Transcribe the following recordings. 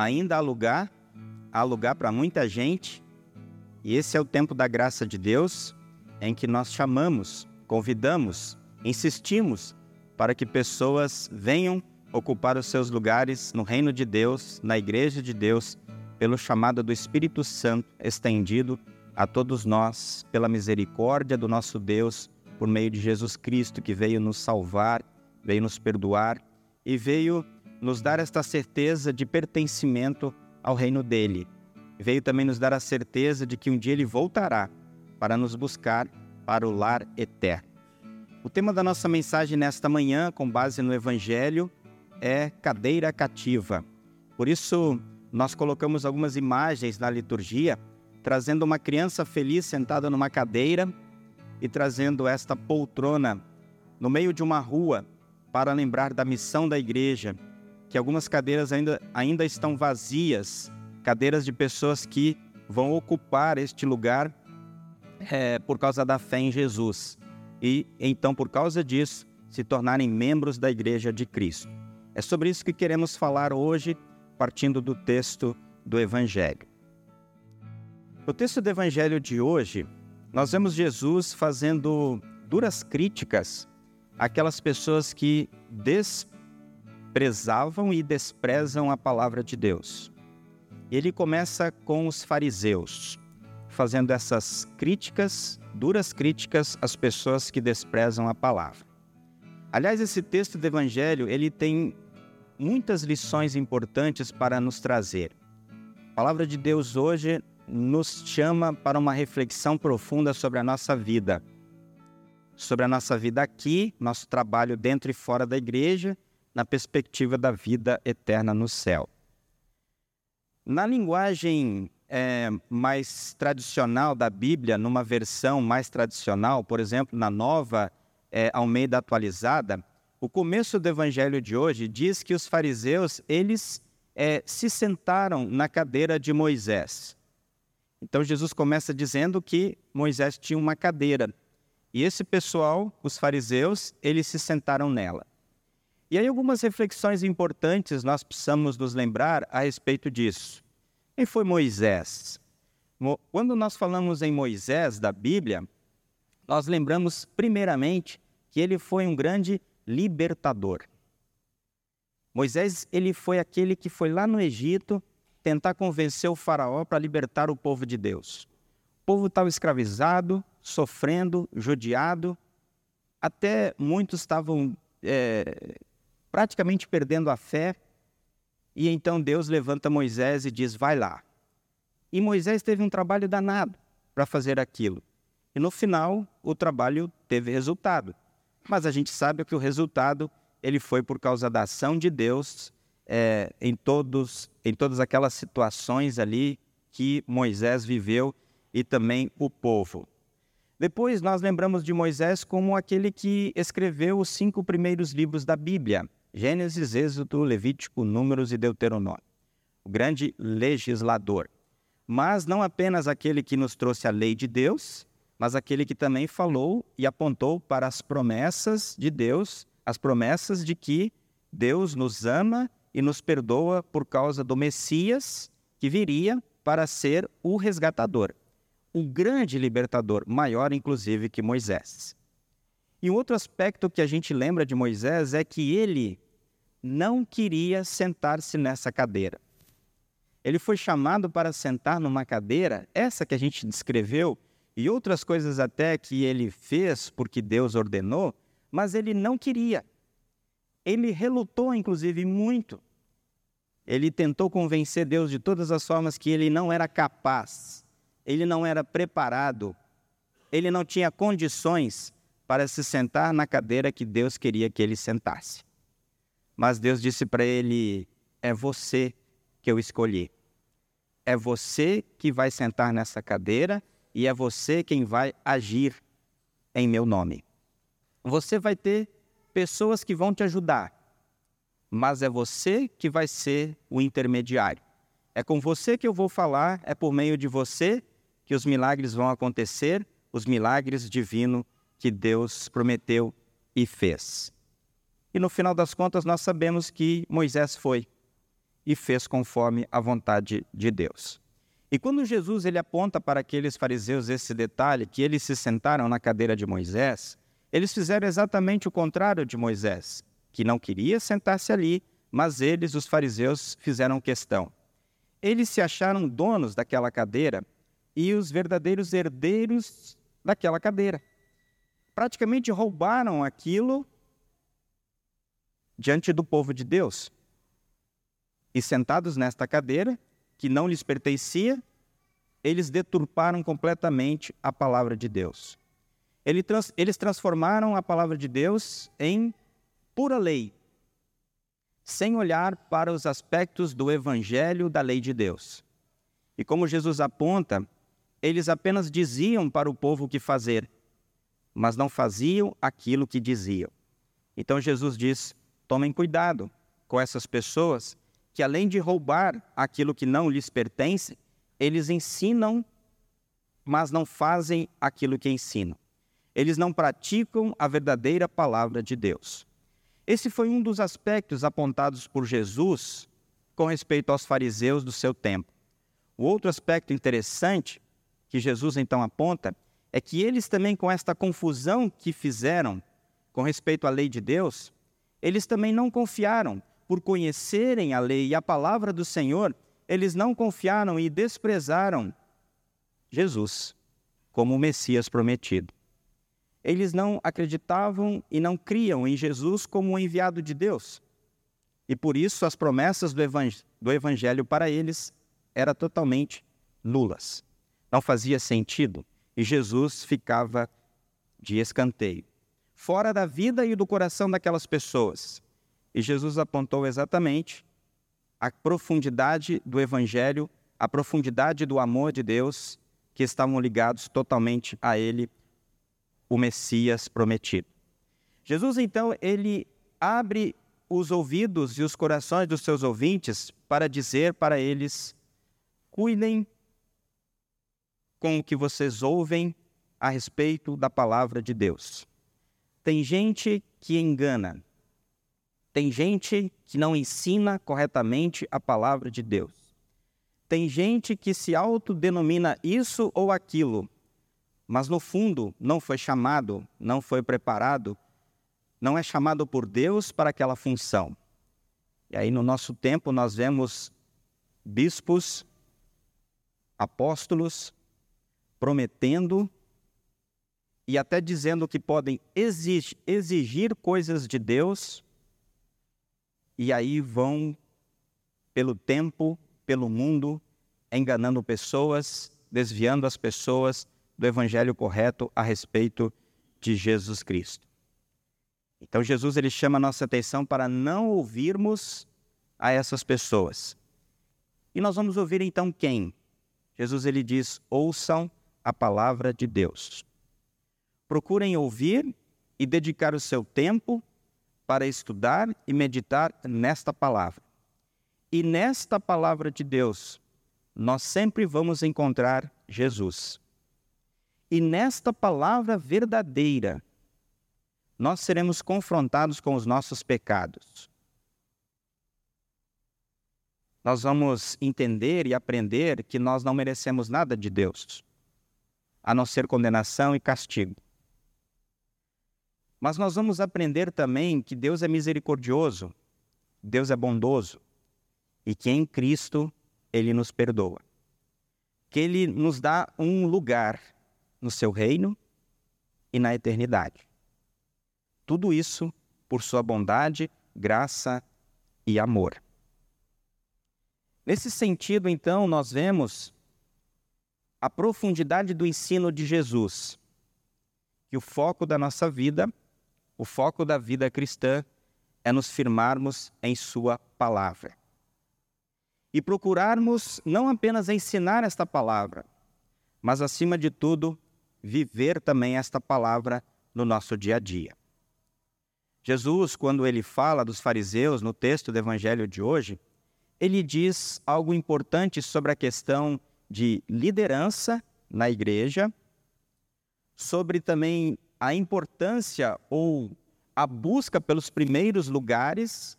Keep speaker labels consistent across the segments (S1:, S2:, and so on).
S1: ainda há lugar, há lugar para muita gente, e esse é o tempo da graça de Deus em que nós chamamos, convidamos, insistimos para que pessoas venham ocupar os seus lugares no reino de Deus, na igreja de Deus, pelo chamado do Espírito Santo estendido a todos nós, pela misericórdia do nosso Deus, por meio de Jesus Cristo, que veio nos salvar, veio nos perdoar e veio nos dar esta certeza de pertencimento ao reino dele. Veio também nos dar a certeza de que um dia ele voltará para nos buscar para o lar eterno. O tema da nossa mensagem nesta manhã, com base no Evangelho, é cadeira cativa. Por isso, nós colocamos algumas imagens na liturgia, trazendo uma criança feliz sentada numa cadeira e trazendo esta poltrona no meio de uma rua para lembrar da missão da igreja, que algumas cadeiras ainda, ainda estão vazias cadeiras de pessoas que vão ocupar este lugar é, por causa da fé em Jesus e então, por causa disso, se tornarem membros da Igreja de Cristo. É sobre isso que queremos falar hoje, partindo do texto do Evangelho. No texto do Evangelho de hoje, nós vemos Jesus fazendo duras críticas àquelas pessoas que desprezavam e desprezam a palavra de Deus. Ele começa com os fariseus, fazendo essas críticas duras críticas às pessoas que desprezam a palavra. Aliás, esse texto do Evangelho ele tem muitas lições importantes para nos trazer. A palavra de Deus hoje nos chama para uma reflexão profunda sobre a nossa vida, sobre a nossa vida aqui, nosso trabalho dentro e fora da igreja, na perspectiva da vida eterna no céu. Na linguagem é, mais tradicional da Bíblia, numa versão mais tradicional, por exemplo, na nova é, Almeida atualizada, o começo do evangelho de hoje diz que os fariseus, eles é, se sentaram na cadeira de Moisés. Então Jesus começa dizendo que Moisés tinha uma cadeira. E esse pessoal, os fariseus, eles se sentaram nela. E aí algumas reflexões importantes nós precisamos nos lembrar a respeito disso. Quem foi Moisés? Quando nós falamos em Moisés da Bíblia, nós lembramos primeiramente que ele foi um grande libertador. Moisés, ele foi aquele que foi lá no Egito tentar convencer o faraó para libertar o povo de Deus. O povo estava escravizado, sofrendo, judiado, até muitos estavam é, praticamente perdendo a fé, e então Deus levanta Moisés e diz: Vai lá. E Moisés teve um trabalho danado para fazer aquilo. E no final, o trabalho teve resultado. Mas a gente sabe que o resultado ele foi por causa da ação de Deus é, em, todos, em todas aquelas situações ali que Moisés viveu e também o povo. Depois nós lembramos de Moisés como aquele que escreveu os cinco primeiros livros da Bíblia. Gênesis, Êxodo, Levítico, Números e Deuteronômio. O grande legislador. Mas não apenas aquele que nos trouxe a lei de Deus, mas aquele que também falou e apontou para as promessas de Deus, as promessas de que Deus nos ama e nos perdoa por causa do Messias que viria para ser o resgatador, um grande libertador, maior inclusive que Moisés. E um outro aspecto que a gente lembra de Moisés é que ele não queria sentar-se nessa cadeira. Ele foi chamado para sentar numa cadeira, essa que a gente descreveu, e outras coisas até que ele fez porque Deus ordenou, mas ele não queria. Ele relutou, inclusive, muito. Ele tentou convencer Deus de todas as formas que ele não era capaz, ele não era preparado, ele não tinha condições para se sentar na cadeira que Deus queria que ele sentasse. Mas Deus disse para ele: É você que eu escolhi. É você que vai sentar nessa cadeira e é você quem vai agir em meu nome. Você vai ter pessoas que vão te ajudar, mas é você que vai ser o intermediário. É com você que eu vou falar, é por meio de você que os milagres vão acontecer, os milagres divinos que Deus prometeu e fez. E no final das contas, nós sabemos que Moisés foi. e fez conforme a vontade de Deus. E quando Jesus ele aponta para aqueles fariseus esse detalhe, que eles se sentaram na cadeira de Moisés, eles fizeram exatamente o contrário de Moisés, que não queria sentar-se ali, mas eles, os fariseus, fizeram questão. Eles se acharam donos daquela cadeira e os verdadeiros herdeiros daquela cadeira. Praticamente roubaram aquilo diante do povo de Deus. E sentados nesta cadeira, que não lhes pertencia, eles deturparam completamente a palavra de Deus. Eles transformaram a palavra de Deus em pura lei, sem olhar para os aspectos do evangelho da lei de Deus. E como Jesus aponta, eles apenas diziam para o povo o que fazer, mas não faziam aquilo que diziam. Então Jesus diz: tomem cuidado com essas pessoas que além de roubar aquilo que não lhes pertence, eles ensinam, mas não fazem aquilo que ensinam. Eles não praticam a verdadeira palavra de Deus. Esse foi um dos aspectos apontados por Jesus com respeito aos fariseus do seu tempo. O outro aspecto interessante que Jesus então aponta é que eles também, com esta confusão que fizeram com respeito à lei de Deus, eles também não confiaram por conhecerem a lei e a palavra do Senhor, eles não confiaram e desprezaram Jesus como o Messias prometido. Eles não acreditavam e não criam em Jesus como o enviado de Deus. E por isso as promessas do, do Evangelho para eles eram totalmente nulas. Não fazia sentido e Jesus ficava de escanteio, fora da vida e do coração daquelas pessoas. E Jesus apontou exatamente a profundidade do Evangelho, a profundidade do amor de Deus, que estavam ligados totalmente a Ele, o Messias prometido. Jesus, então, ele abre os ouvidos e os corações dos seus ouvintes para dizer para eles: cuidem com o que vocês ouvem a respeito da palavra de Deus. Tem gente que engana, tem gente que não ensina corretamente a palavra de Deus. Tem gente que se autodenomina isso ou aquilo, mas no fundo não foi chamado, não foi preparado, não é chamado por Deus para aquela função. E aí no nosso tempo nós vemos bispos, apóstolos prometendo e até dizendo que podem exigir coisas de Deus e aí vão pelo tempo, pelo mundo, enganando pessoas, desviando as pessoas do evangelho correto a respeito de Jesus Cristo. Então Jesus ele chama a nossa atenção para não ouvirmos a essas pessoas. E nós vamos ouvir então quem? Jesus ele diz: "Ouçam a palavra de Deus". Procurem ouvir e dedicar o seu tempo para estudar e meditar nesta palavra. E nesta palavra de Deus, nós sempre vamos encontrar Jesus. E nesta palavra verdadeira, nós seremos confrontados com os nossos pecados. Nós vamos entender e aprender que nós não merecemos nada de Deus, a não ser condenação e castigo. Mas nós vamos aprender também que Deus é misericordioso, Deus é bondoso e que em Cristo ele nos perdoa. Que ele nos dá um lugar no seu reino e na eternidade. Tudo isso por sua bondade, graça e amor. Nesse sentido, então, nós vemos a profundidade do ensino de Jesus, que o foco da nossa vida o foco da vida cristã é nos firmarmos em Sua palavra. E procurarmos não apenas ensinar esta palavra, mas, acima de tudo, viver também esta palavra no nosso dia a dia. Jesus, quando ele fala dos fariseus no texto do evangelho de hoje, ele diz algo importante sobre a questão de liderança na igreja, sobre também a importância ou a busca pelos primeiros lugares,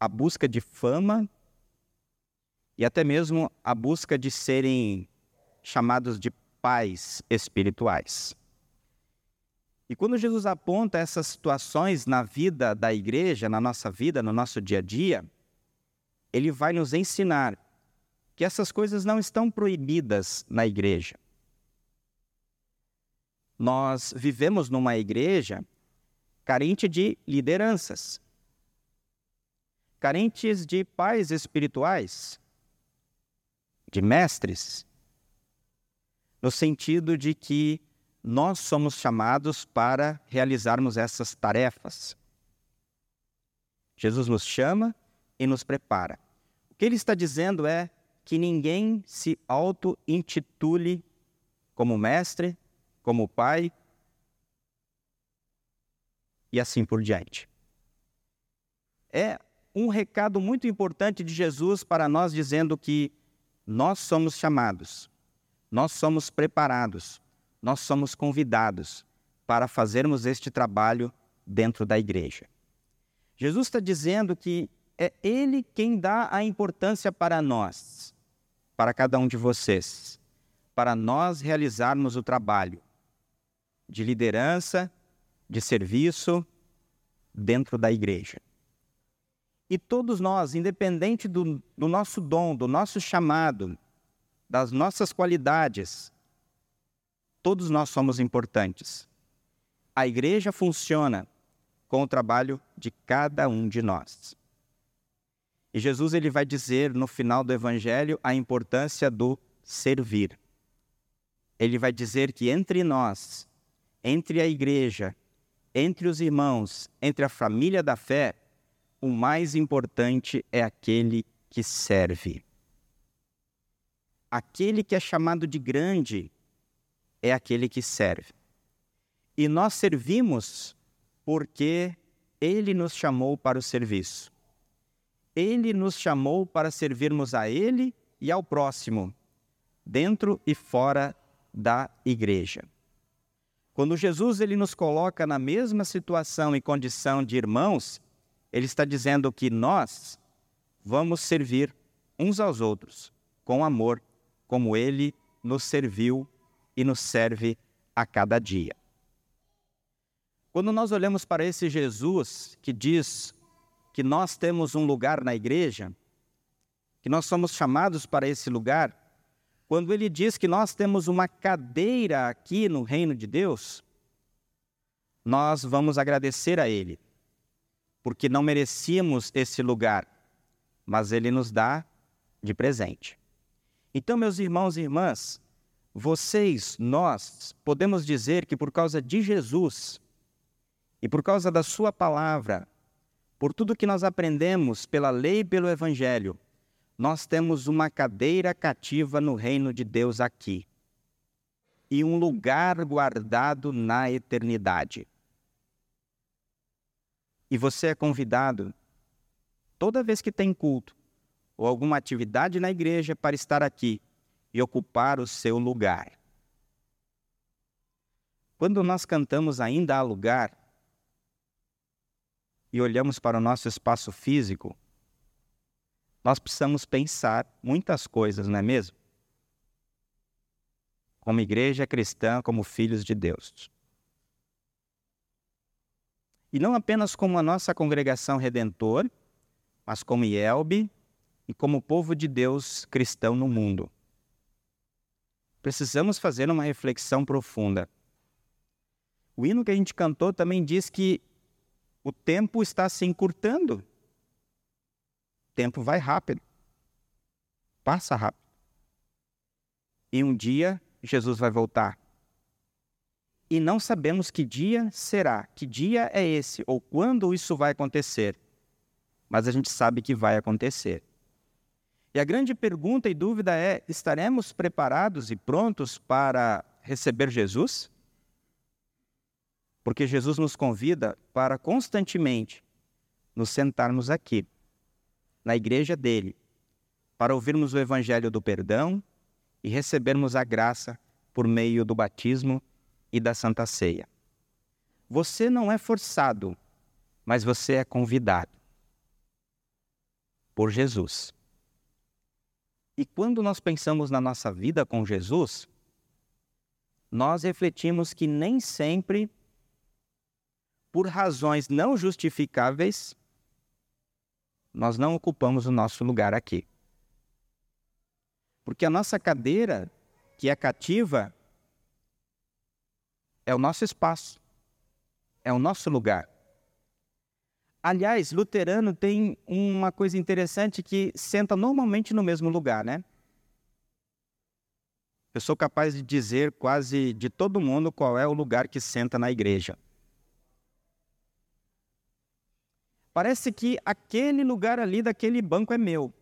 S1: a busca de fama e até mesmo a busca de serem chamados de pais espirituais. E quando Jesus aponta essas situações na vida da igreja, na nossa vida, no nosso dia a dia, ele vai nos ensinar que essas coisas não estão proibidas na igreja. Nós vivemos numa igreja carente de lideranças, carentes de pais espirituais, de mestres, no sentido de que nós somos chamados para realizarmos essas tarefas. Jesus nos chama e nos prepara. O que ele está dizendo é que ninguém se auto-intitule como mestre, como pai e assim por diante. É um recado muito importante de Jesus para nós, dizendo que nós somos chamados, nós somos preparados, nós somos convidados para fazermos este trabalho dentro da igreja. Jesus está dizendo que é Ele quem dá a importância para nós, para cada um de vocês, para nós realizarmos o trabalho de liderança, de serviço dentro da igreja. E todos nós, independente do, do nosso dom, do nosso chamado, das nossas qualidades, todos nós somos importantes. A igreja funciona com o trabalho de cada um de nós. E Jesus ele vai dizer no final do evangelho a importância do servir. Ele vai dizer que entre nós, entre a igreja, entre os irmãos, entre a família da fé, o mais importante é aquele que serve. Aquele que é chamado de grande é aquele que serve. E nós servimos porque ele nos chamou para o serviço. Ele nos chamou para servirmos a ele e ao próximo, dentro e fora da igreja. Quando Jesus ele nos coloca na mesma situação e condição de irmãos, ele está dizendo que nós vamos servir uns aos outros com amor, como ele nos serviu e nos serve a cada dia. Quando nós olhamos para esse Jesus que diz que nós temos um lugar na igreja, que nós somos chamados para esse lugar, quando ele diz que nós temos uma cadeira aqui no reino de Deus, nós vamos agradecer a Ele, porque não merecíamos esse lugar, mas Ele nos dá de presente. Então, meus irmãos e irmãs, vocês, nós, podemos dizer que por causa de Jesus e por causa da Sua palavra, por tudo que nós aprendemos pela lei e pelo Evangelho, nós temos uma cadeira cativa no reino de Deus aqui e um lugar guardado na eternidade. E você é convidado, toda vez que tem culto ou alguma atividade na igreja, para estar aqui e ocupar o seu lugar. Quando nós cantamos Ainda há lugar e olhamos para o nosso espaço físico, nós precisamos pensar muitas coisas, não é mesmo? Como igreja cristã, como filhos de Deus. E não apenas como a nossa congregação redentor, mas como IELB e como povo de Deus cristão no mundo. Precisamos fazer uma reflexão profunda. O hino que a gente cantou também diz que o tempo está se encurtando tempo vai rápido. Passa rápido. E um dia Jesus vai voltar. E não sabemos que dia será, que dia é esse, ou quando isso vai acontecer. Mas a gente sabe que vai acontecer. E a grande pergunta e dúvida é: estaremos preparados e prontos para receber Jesus? Porque Jesus nos convida para constantemente nos sentarmos aqui na igreja dele, para ouvirmos o evangelho do perdão e recebermos a graça por meio do batismo e da Santa Ceia. Você não é forçado, mas você é convidado. por Jesus. E quando nós pensamos na nossa vida com Jesus, nós refletimos que nem sempre, por razões não justificáveis, nós não ocupamos o nosso lugar aqui. Porque a nossa cadeira, que é cativa, é o nosso espaço, é o nosso lugar. Aliás, luterano tem uma coisa interessante que senta normalmente no mesmo lugar, né? Eu sou capaz de dizer quase de todo mundo qual é o lugar que senta na igreja. Parece que aquele lugar ali daquele banco é meu.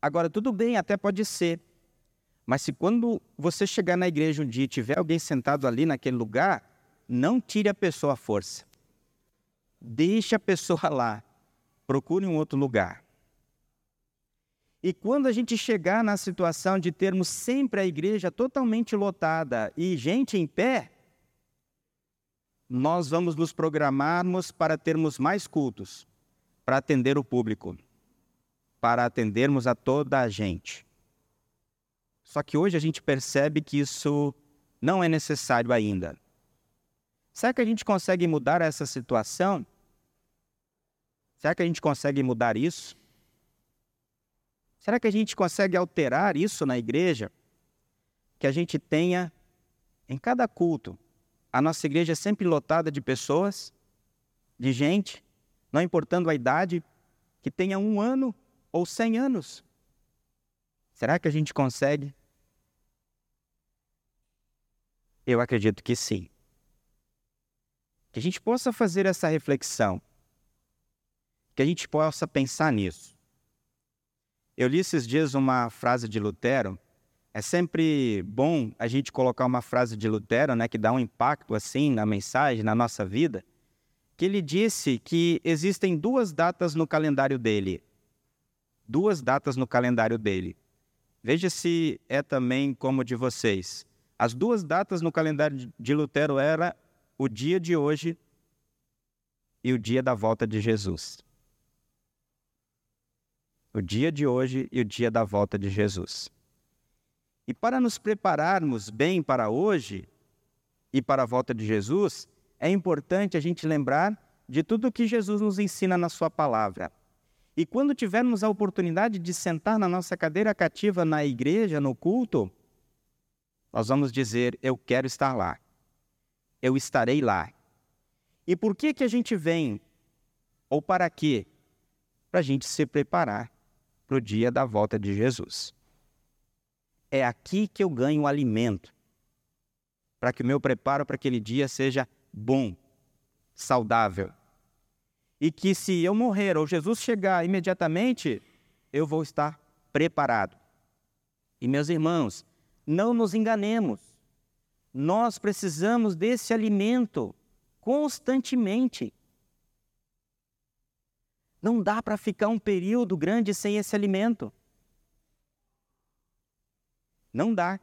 S1: Agora, tudo bem, até pode ser. Mas se quando você chegar na igreja um dia e tiver alguém sentado ali naquele lugar, não tire a pessoa à força. Deixe a pessoa lá. Procure um outro lugar. E quando a gente chegar na situação de termos sempre a igreja totalmente lotada e gente em pé, nós vamos nos programarmos para termos mais cultos, para atender o público, para atendermos a toda a gente. Só que hoje a gente percebe que isso não é necessário ainda. Será que a gente consegue mudar essa situação? Será que a gente consegue mudar isso? Será que a gente consegue alterar isso na igreja? Que a gente tenha em cada culto, a nossa igreja é sempre lotada de pessoas, de gente, não importando a idade, que tenha um ano ou cem anos. Será que a gente consegue? Eu acredito que sim. Que a gente possa fazer essa reflexão que a gente possa pensar nisso. Eu li esses dias uma frase de Lutero. É sempre bom a gente colocar uma frase de Lutero, né, que dá um impacto assim na mensagem, na nossa vida. Que ele disse que existem duas datas no calendário dele. Duas datas no calendário dele. Veja se é também como de vocês. As duas datas no calendário de Lutero era o dia de hoje e o dia da volta de Jesus o dia de hoje e o dia da volta de Jesus. E para nos prepararmos bem para hoje e para a volta de Jesus, é importante a gente lembrar de tudo que Jesus nos ensina na Sua palavra. E quando tivermos a oportunidade de sentar na nossa cadeira cativa na igreja, no culto, nós vamos dizer: Eu quero estar lá. Eu estarei lá. E por que, que a gente vem? Ou para quê? Para a gente se preparar para o dia da volta de Jesus. É aqui que eu ganho alimento, para que o meu preparo para aquele dia seja bom, saudável. E que se eu morrer ou Jesus chegar imediatamente, eu vou estar preparado. E meus irmãos, não nos enganemos. Nós precisamos desse alimento constantemente. Não dá para ficar um período grande sem esse alimento. Não dá.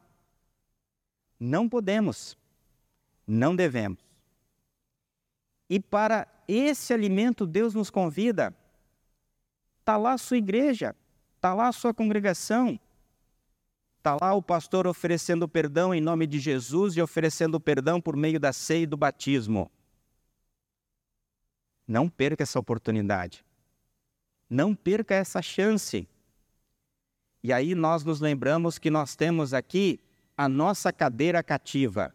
S1: Não podemos. Não devemos. E para esse alimento, Deus nos convida. Está lá a sua igreja, está lá a sua congregação, está lá o pastor oferecendo perdão em nome de Jesus e oferecendo perdão por meio da ceia e do batismo. Não perca essa oportunidade. Não perca essa chance. E aí nós nos lembramos que nós temos aqui a nossa cadeira cativa.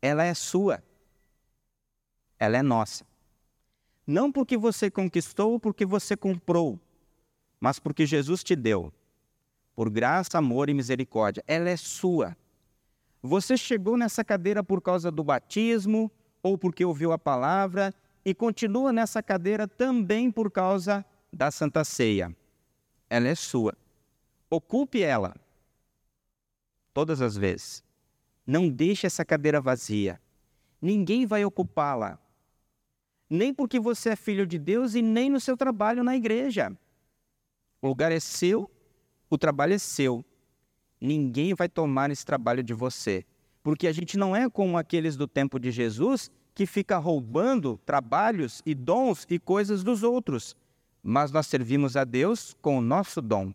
S1: Ela é sua. Ela é nossa. Não porque você conquistou ou porque você comprou, mas porque Jesus te deu. Por graça, amor e misericórdia. Ela é sua. Você chegou nessa cadeira por causa do batismo ou porque ouviu a palavra e continua nessa cadeira também por causa da Santa Ceia. Ela é sua. Ocupe ela todas as vezes. Não deixe essa cadeira vazia. Ninguém vai ocupá-la. Nem porque você é filho de Deus e nem no seu trabalho na igreja. O lugar é seu, o trabalho é seu. Ninguém vai tomar esse trabalho de você. Porque a gente não é como aqueles do tempo de Jesus que fica roubando trabalhos e dons e coisas dos outros, mas nós servimos a Deus com o nosso dom.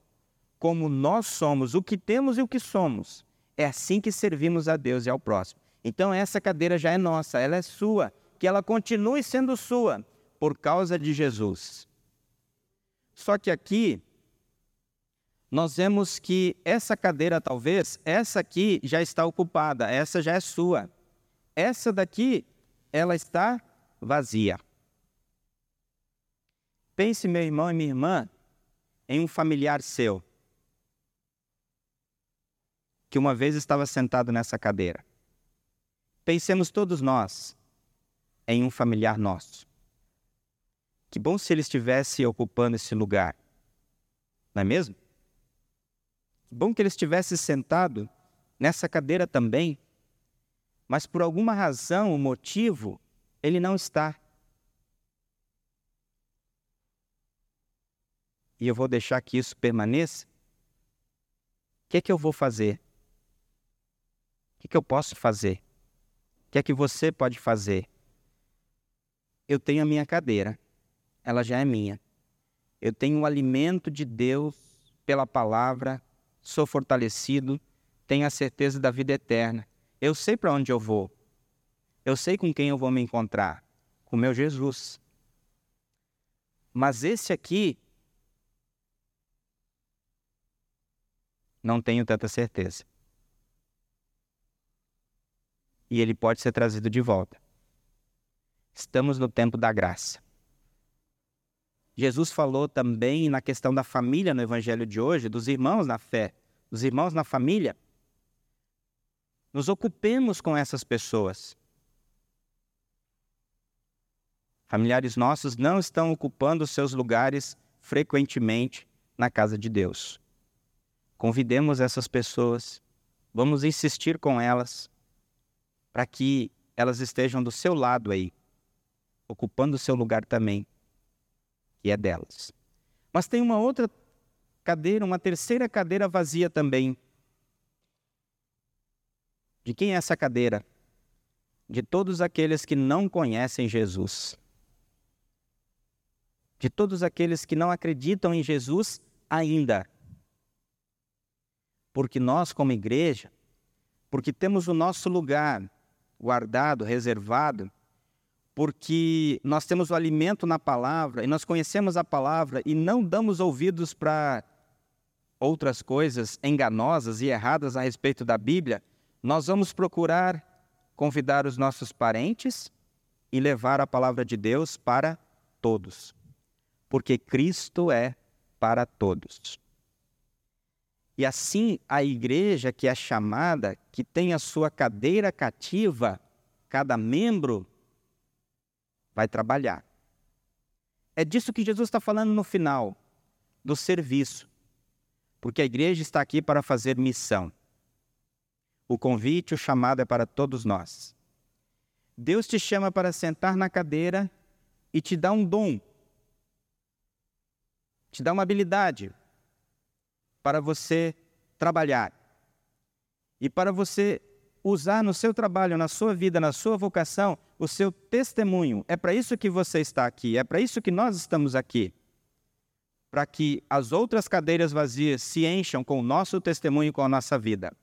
S1: Como nós somos o que temos e o que somos. É assim que servimos a Deus e ao próximo. Então essa cadeira já é nossa, ela é sua, que ela continue sendo sua por causa de Jesus. Só que aqui nós vemos que essa cadeira, talvez, essa aqui já está ocupada, essa já é sua. Essa daqui, ela está vazia. Pense, meu irmão e minha irmã, em um familiar seu que uma vez estava sentado nessa cadeira. Pensemos todos nós em um familiar nosso. Que bom se ele estivesse ocupando esse lugar, não é mesmo? Bom que ele estivesse sentado nessa cadeira também, mas por alguma razão, o motivo, ele não está. E eu vou deixar que isso permaneça. O que é que eu vou fazer? O que, é que eu posso fazer? O que é que você pode fazer? Eu tenho a minha cadeira, ela já é minha. Eu tenho o alimento de Deus pela palavra sou fortalecido, tenho a certeza da vida eterna. Eu sei para onde eu vou. Eu sei com quem eu vou me encontrar. Com meu Jesus. Mas esse aqui, não tenho tanta certeza. E ele pode ser trazido de volta. Estamos no tempo da graça. Jesus falou também na questão da família no evangelho de hoje, dos irmãos na fé, dos irmãos na família. Nos ocupemos com essas pessoas. Familiares nossos não estão ocupando seus lugares frequentemente na casa de Deus. Convidemos essas pessoas, vamos insistir com elas, para que elas estejam do seu lado aí, ocupando o seu lugar também que é delas. Mas tem uma outra cadeira, uma terceira cadeira vazia também. De quem é essa cadeira? De todos aqueles que não conhecem Jesus. De todos aqueles que não acreditam em Jesus ainda. Porque nós, como igreja, porque temos o nosso lugar guardado, reservado, porque nós temos o alimento na palavra e nós conhecemos a palavra e não damos ouvidos para outras coisas enganosas e erradas a respeito da Bíblia, nós vamos procurar convidar os nossos parentes e levar a palavra de Deus para todos. Porque Cristo é para todos. E assim a igreja que é chamada, que tem a sua cadeira cativa, cada membro vai trabalhar. É disso que Jesus está falando no final, do serviço. Porque a igreja está aqui para fazer missão. O convite, o chamado é para todos nós. Deus te chama para sentar na cadeira e te dá um dom, te dá uma habilidade para você trabalhar e para você usar no seu trabalho, na sua vida, na sua vocação, o seu testemunho. É para isso que você está aqui, é para isso que nós estamos aqui. Para que as outras cadeiras vazias se encham com o nosso testemunho com a nossa vida.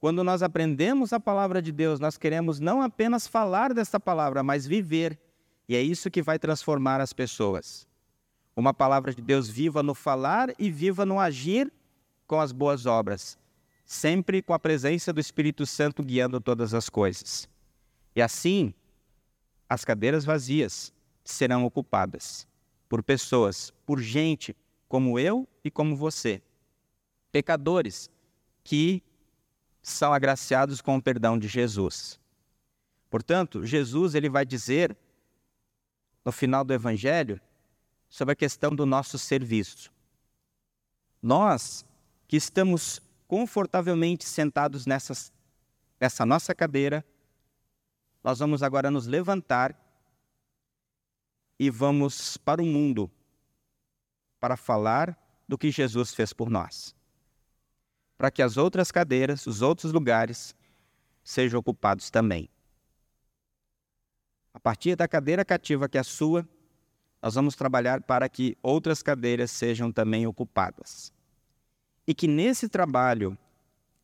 S1: Quando nós aprendemos a palavra de Deus, nós queremos não apenas falar desta palavra, mas viver. E é isso que vai transformar as pessoas. Uma palavra de Deus viva no falar e viva no agir com as boas obras sempre com a presença do Espírito Santo guiando todas as coisas. E assim, as cadeiras vazias serão ocupadas por pessoas, por gente como eu e como você, pecadores que são agraciados com o perdão de Jesus. Portanto, Jesus ele vai dizer no final do evangelho sobre a questão do nosso serviço. Nós que estamos confortavelmente sentados nessas, nessa nossa cadeira, nós vamos agora nos levantar e vamos para o mundo para falar do que Jesus fez por nós. Para que as outras cadeiras, os outros lugares, sejam ocupados também. A partir da cadeira cativa que é a sua, nós vamos trabalhar para que outras cadeiras sejam também ocupadas. E que nesse trabalho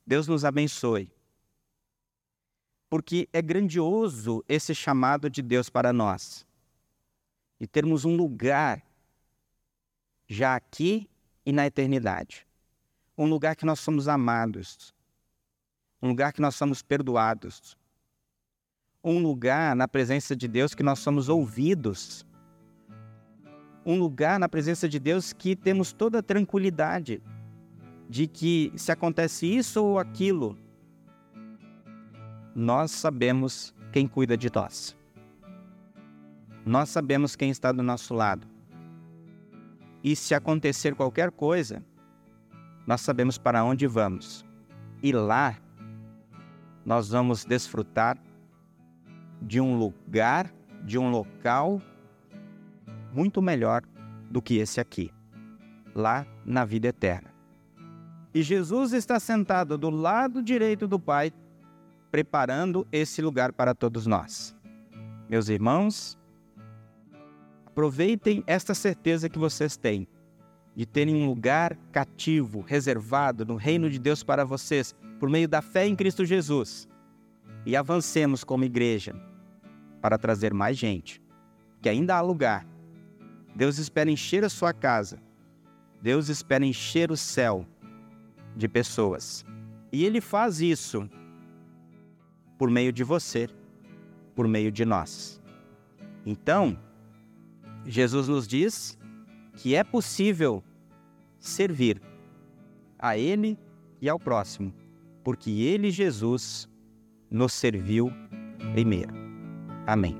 S1: Deus nos abençoe. Porque é grandioso esse chamado de Deus para nós. E termos um lugar já aqui e na eternidade. Um lugar que nós somos amados. Um lugar que nós somos perdoados. Um lugar na presença de Deus que nós somos ouvidos um lugar na presença de Deus que temos toda a tranquilidade de que se acontece isso ou aquilo, nós sabemos quem cuida de nós. Nós sabemos quem está do nosso lado. E se acontecer qualquer coisa, nós sabemos para onde vamos. E lá nós vamos desfrutar de um lugar, de um local muito melhor do que esse aqui, lá na vida eterna. E Jesus está sentado do lado direito do Pai, preparando esse lugar para todos nós. Meus irmãos, aproveitem esta certeza que vocês têm de terem um lugar cativo, reservado no reino de Deus para vocês, por meio da fé em Cristo Jesus. E avancemos como igreja para trazer mais gente, que ainda há lugar Deus espera encher a sua casa. Deus espera encher o céu de pessoas. E Ele faz isso por meio de você, por meio de nós. Então, Jesus nos diz que é possível servir a Ele e ao próximo, porque Ele, Jesus, nos serviu primeiro. Amém.